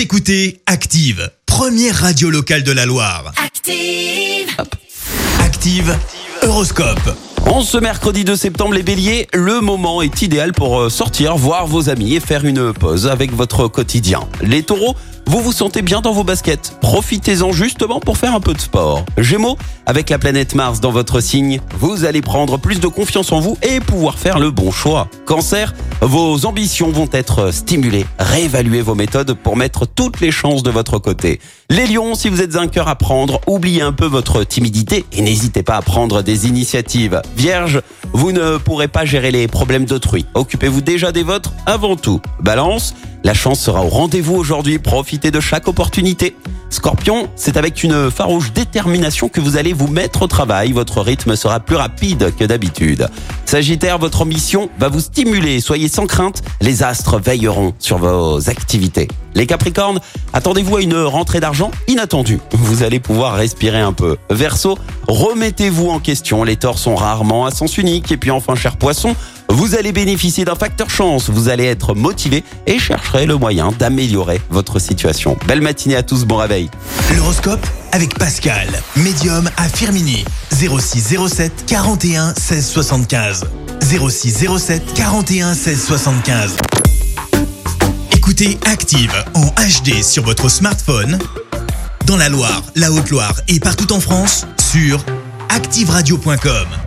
Vous écoutez Active, première radio locale de la Loire. Active. Active, Horoscope. En ce mercredi 2 septembre, les béliers, le moment est idéal pour euh, sortir, voir vos amis et faire une pause avec votre quotidien. Les taureaux, vous vous sentez bien dans vos baskets. Profitez-en justement pour faire un peu de sport. Gémeaux, avec la planète Mars dans votre signe, vous allez prendre plus de confiance en vous et pouvoir faire le bon choix. Cancer, vos ambitions vont être stimulées. Réévaluez vos méthodes pour mettre toutes les chances de votre côté. Les lions, si vous êtes un cœur à prendre, oubliez un peu votre timidité et n'hésitez pas à prendre des initiatives. Vierge, vous ne pourrez pas gérer les problèmes d'autrui. Occupez-vous déjà des vôtres avant tout. Balance, la chance sera au rendez-vous aujourd'hui. Profitez de chaque opportunité. Scorpion, c'est avec une farouche détermination que vous allez vous mettre au travail. Votre rythme sera plus rapide que d'habitude. Sagittaire, votre mission va vous stimuler. Soyez sans crainte. Les astres veilleront sur vos activités. Les Capricornes, attendez-vous à une rentrée d'argent inattendue. Vous allez pouvoir respirer un peu. Verseau, remettez-vous en question. Les torts sont rarement à sens unique. Et puis enfin, cher poisson, vous allez bénéficier d'un facteur chance, vous allez être motivé et chercherez le moyen d'améliorer votre situation. Belle matinée à tous, bon réveil. L'horoscope avec Pascal, médium à Firmini. 0607 41 16 75. 0607 41 16 75. Écoutez Active en HD sur votre smartphone, dans la Loire, la Haute-Loire et partout en France, sur ActiveRadio.com.